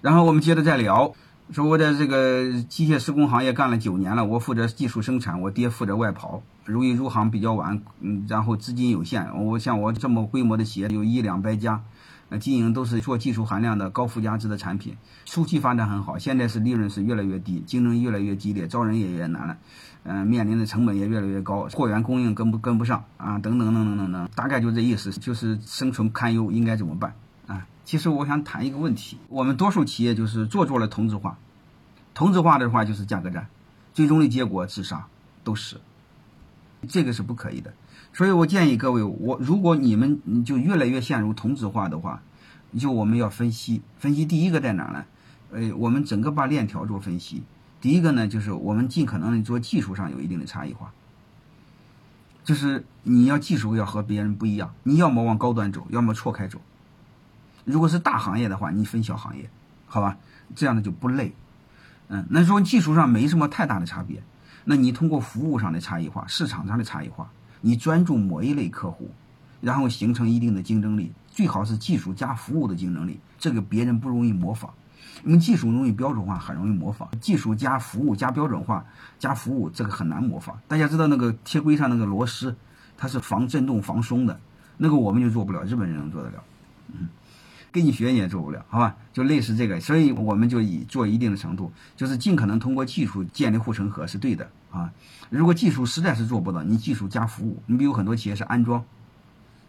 然后我们接着再聊，说我在这个机械施工行业干了九年了，我负责技术生产，我爹负责外跑。由于入行比较晚，嗯，然后资金有限，我像我这么规模的企业有一两百家，呃，经营都是做技术含量的高附加值的产品，初期发展很好，现在是利润是越来越低，竞争越来越激烈，招人也越难了，嗯，面临的成本也越来越高，货源供应跟不跟不上啊，等等等等等等，大概就这意思，就是生存堪忧，应该怎么办？其实我想谈一个问题，我们多数企业就是做做了同质化，同质化的话就是价格战，最终的结果自杀都是。这个是不可以的，所以我建议各位，我如果你们就越来越陷入同质化的话，就我们要分析分析。第一个在哪呢？呃，我们整个把链条做分析。第一个呢，就是我们尽可能的做技术上有一定的差异化，就是你要技术要和别人不一样，你要么往高端走，要么错开走。如果是大行业的话，你分小行业，好吧？这样的就不累。嗯，那说技术上没什么太大的差别。那你通过服务上的差异化、市场上的差异化，你专注某一类客户，然后形成一定的竞争力，最好是技术加服务的竞争力，这个别人不容易模仿。因为技术容易标准化，很容易模仿；技术加服务加标准化加服务，这个很难模仿。大家知道那个铁轨上那个螺丝，它是防震动、防松的，那个我们就做不了，日本人能做得了。嗯。跟你学你也做不了，好吧？就类似这个，所以我们就以做一定的程度，就是尽可能通过技术建立护城河是对的啊。如果技术实在是做不到，你技术加服务，你比如很多企业是安装，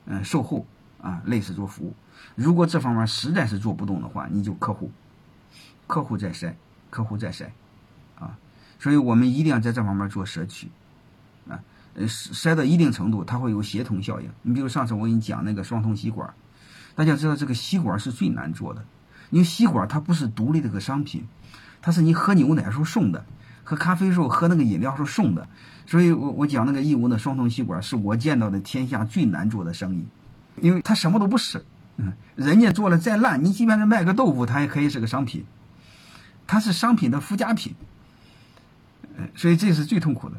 嗯，售后啊，类似做服务。如果这方面实在是做不动的话，你就客户，客户再筛，客户再筛，啊，所以我们一定要在这方面做舍取，啊，呃，筛到一定程度，它会有协同效应。你比如上次我给你讲那个双通吸管。大家知道这个吸管是最难做的，因为吸管它不是独立的个商品，它是你喝牛奶时候送的，喝咖啡时候喝那个饮料时候送的，所以我我讲那个义乌的双通吸管是我见到的天下最难做的生意，因为它什么都不是，嗯，人家做了再烂，你即便是卖个豆腐，它也可以是个商品，它是商品的附加品，嗯，所以这是最痛苦的，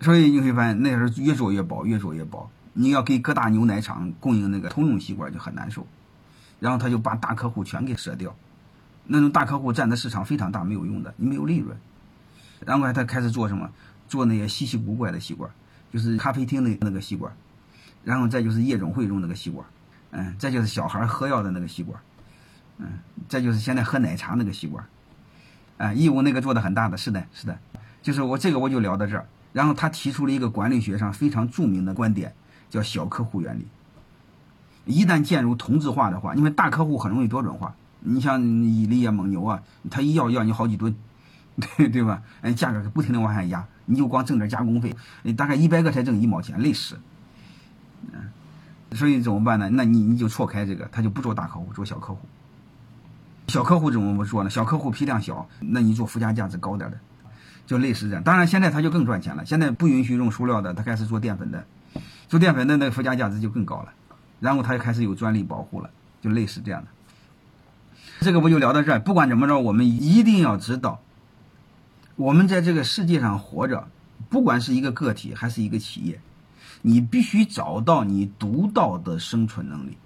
所以你会发现那时候越做越薄，越做越薄。你要给各大牛奶厂供应那个通用吸管就很难受，然后他就把大客户全给舍掉，那种大客户占的市场非常大，没有用的，你没有利润。然后他开始做什么？做那些稀奇古怪的吸管，就是咖啡厅的那个吸管，然后再就是夜总会用那个吸管，嗯，再就是小孩喝药的那个吸管，嗯，再就是现在喝奶茶那个吸管，啊，义乌那个做的很大的，是的，是的，就是我这个我就聊到这儿。然后他提出了一个管理学上非常著名的观点。叫小客户原理。一旦进入同质化的话，因为大客户很容易标准化。你像伊利啊、蒙牛啊，他一要要你好几吨，对对吧？哎，价格不停的往下压，你就光挣点加工费，你大概一百个才挣一毛钱，累死。嗯，所以怎么办呢？那你你就错开这个，他就不做大客户，做小客户。小客户怎么不做呢？小客户批量小，那你做附加价值高点的，就类似这样。当然现在他就更赚钱了，现在不允许用塑料的，他开始做淀粉的。做淀粉的那个附加价值就更高了，然后它就开始有专利保护了，就类似这样的。这个不就聊到这儿？不管怎么着，我们一定要知道，我们在这个世界上活着，不管是一个个体还是一个企业，你必须找到你独到的生存能力。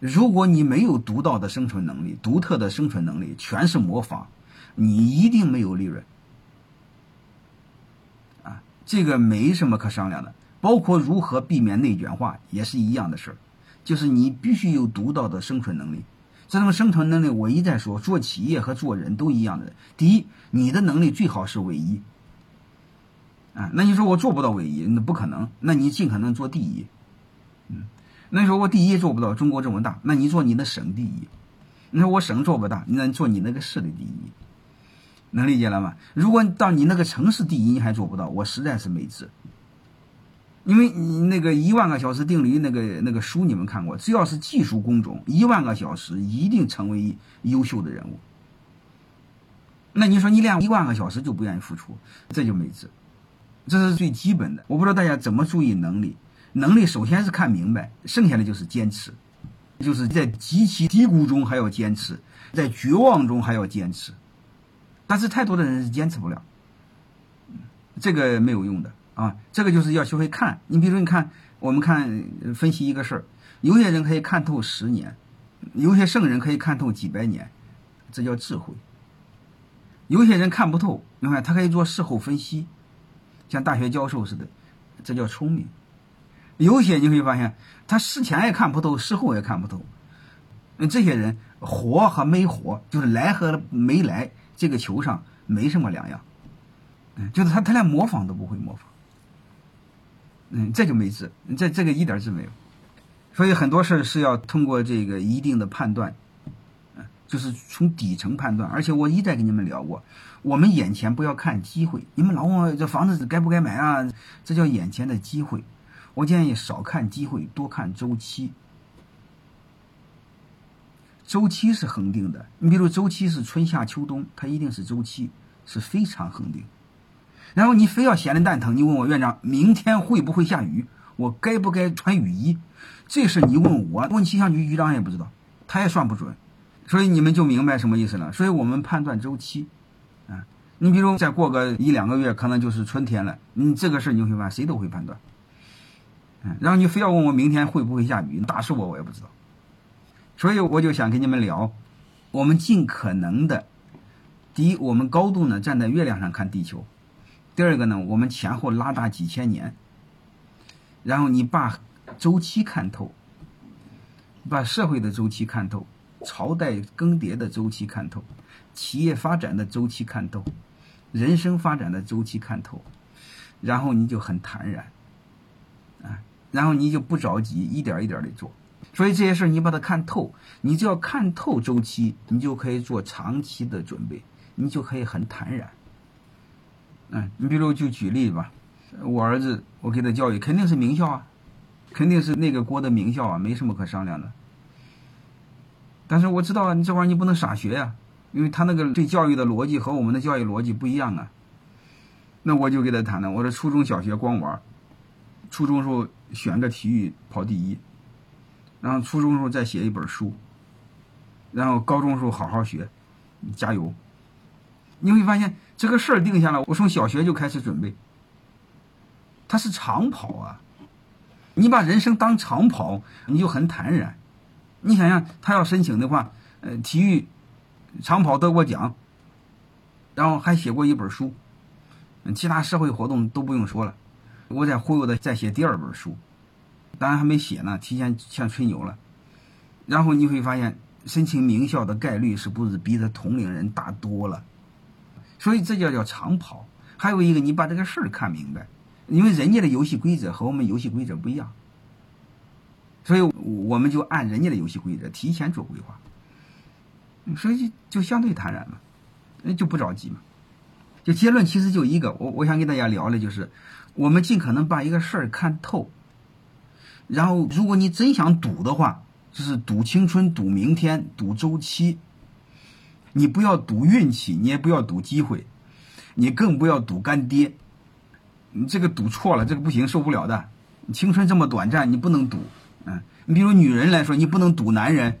如果你没有独到的生存能力、独特的生存能力，全是模仿，你一定没有利润。这个没什么可商量的，包括如何避免内卷化也是一样的事儿，就是你必须有独到的生存能力。这种生存能力，我一再说，做企业和做人都一样的。第一，你的能力最好是唯一。啊，那你说我做不到唯一，那不可能。那你尽可能做第一。嗯，那你说我第一做不到，中国这么大，那你做你的省第一。你说我省做不大，那你做你那个市的第一。能理解了吗？如果到你那个城市第一你还做不到，我实在是没治。因为你那个一万个小时定律那个那个书你们看过，只要是技术工种，一万个小时一定成为优秀的人物。那你说你练一万个小时就不愿意付出，这就没治。这是最基本的。我不知道大家怎么注意能力？能力首先是看明白，剩下的就是坚持，就是在极其低谷中还要坚持，在绝望中还要坚持。但是太多的人是坚持不了，这个没有用的啊！这个就是要学会看。你比如说你看，我们看分析一个事儿，有些人可以看透十年，有些圣人可以看透几百年，这叫智慧。有些人看不透，你看他可以做事后分析，像大学教授似的，这叫聪明。有些你会发现，他事前也看不透，事后也看不透。那这些人活和没活，就是来和没来，这个球上没什么两样。嗯，就是他他连模仿都不会模仿。嗯，这就没治，这这个一点治没有。所以很多事儿是要通过这个一定的判断，嗯，就是从底层判断。而且我一再跟你们聊过，我们眼前不要看机会。你们老问我这房子该不该买啊？这叫眼前的机会。我建议少看机会，多看周期。周期是恒定的，你比如周期是春夏秋冬，它一定是周期，是非常恒定。然后你非要闲的蛋疼，你问我院长明天会不会下雨，我该不该穿雨衣？这事你问我，问气象局局长也不知道，他也算不准。所以你们就明白什么意思了。所以我们判断周期，啊，你比如再过个一两个月，可能就是春天了。你这个事你会发现谁都会判断。嗯然后你非要问我明天会不会下雨，打死我我也不知道。所以我就想跟你们聊，我们尽可能的，第一，我们高度呢站在月亮上看地球；第二个呢，我们前后拉大几千年，然后你把周期看透，把社会的周期看透，朝代更迭的周期看透，企业发展的周期看透，人生发展的周期看透，然后你就很坦然。啊然后你就不着急，一点一点的做。所以这些事儿你把它看透，你只要看透周期，你就可以做长期的准备，你就可以很坦然。嗯，你比如就举例吧，我儿子我给他教育肯定是名校啊，肯定是那个国的名校啊，没什么可商量的。但是我知道啊，你这玩意儿你不能傻学呀，因为他那个对教育的逻辑和我们的教育逻辑不一样啊。那我就给他谈了，我说初中小学光玩。初中时候选个体育跑第一，然后初中的时候再写一本书，然后高中时候好好学，加油。你会发现这个事儿定下来，我从小学就开始准备。他是长跑啊，你把人生当长跑，你就很坦然。你想想，他要申请的话，呃，体育长跑得过奖，然后还写过一本书，其他社会活动都不用说了。我在忽悠他再写第二本书，当然还没写呢，提前先吹牛了。然后你会发现，申请名校的概率是不是比他同龄人大多了？所以这叫叫长跑。还有一个，你把这个事儿看明白，因为人家的游戏规则和我们游戏规则不一样，所以我们就按人家的游戏规则提前做规划，所以就就相对坦然嘛，那就不着急嘛。就结论其实就一个，我我想跟大家聊的就是。我们尽可能把一个事儿看透，然后如果你真想赌的话，就是赌青春、赌明天、赌周期。你不要赌运气，你也不要赌机会，你更不要赌干爹。你这个赌错了，这个不行，受不了的。青春这么短暂，你不能赌。嗯，你比如女人来说，你不能赌男人。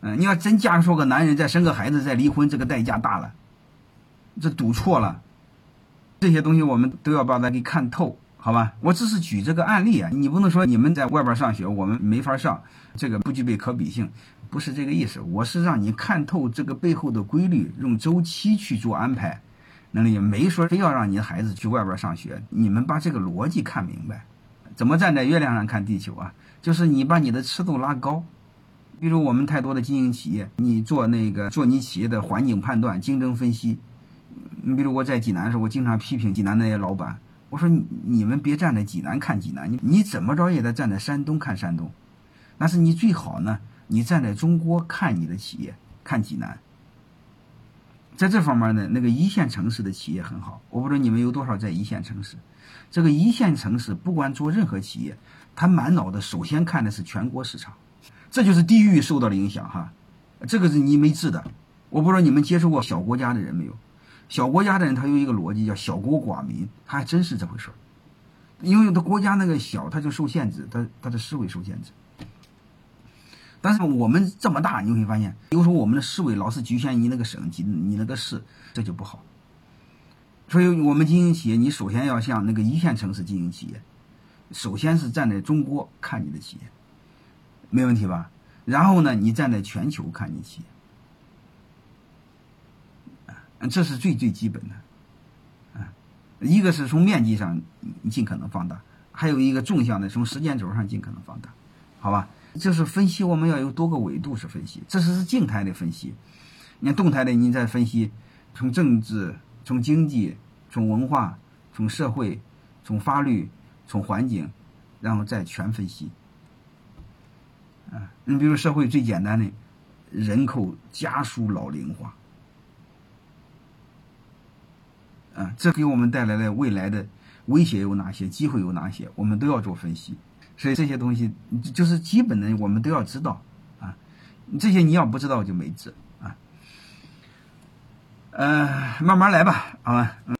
嗯，你要真嫁出个男人，再生个孩子，再离婚，这个代价大了。这赌错了。这些东西我们都要把它给看透，好吧？我只是举这个案例啊，你不能说你们在外边上学，我们没法上，这个不具备可比性，不是这个意思。我是让你看透这个背后的规律，用周期去做安排。那也没说非要让你的孩子去外边上学，你们把这个逻辑看明白。怎么站在月亮上看地球啊？就是你把你的尺度拉高。比如我们太多的经营企业，你做那个做你企业的环境判断、竞争分析。你比如我在济南的时候，我经常批评济南那些老板，我说你们别站在济南看济南，你你怎么着也得站在山东看山东。但是你最好呢，你站在中国看你的企业，看济南。在这方面呢，那个一线城市的企业很好。我不知道你们有多少在一线城市。这个一线城市不管做任何企业，他满脑子首先看的是全国市场，这就是地域受到了影响哈。这个是你没治的。我不知道你们接触过小国家的人没有。小国家的人，他有一个逻辑叫小国寡民，他还真是这回事儿。因为他国家那个小，他就受限制，他他的思维受限制。但是我们这么大，你会发现，有时候我们的思维老是局限于那个省级、你那个市，这就不好。所以我们经营企业，你首先要向那个一线城市经营企业，首先是站在中国看你的企业，没问题吧？然后呢，你站在全球看你企业，这是最最基本的，啊，一个是从面积上尽可能放大，还有一个纵向的从时间轴上尽可能放大，好吧？就是分析，我们要有多个维度是分析，这是静态的分析。你看动态的，你再分析，从政治、从经济、从文化、从社会、从法律、从环境，然后再全分析。啊，你比如社会最简单的，人口加速老龄化，这给我们带来的未来的威胁有哪些，机会有哪些，我们都要做分析。所以这些东西就是基本的，我们都要知道啊。这些你要不知道就没辙啊。呃，慢慢来吧，好吧。嗯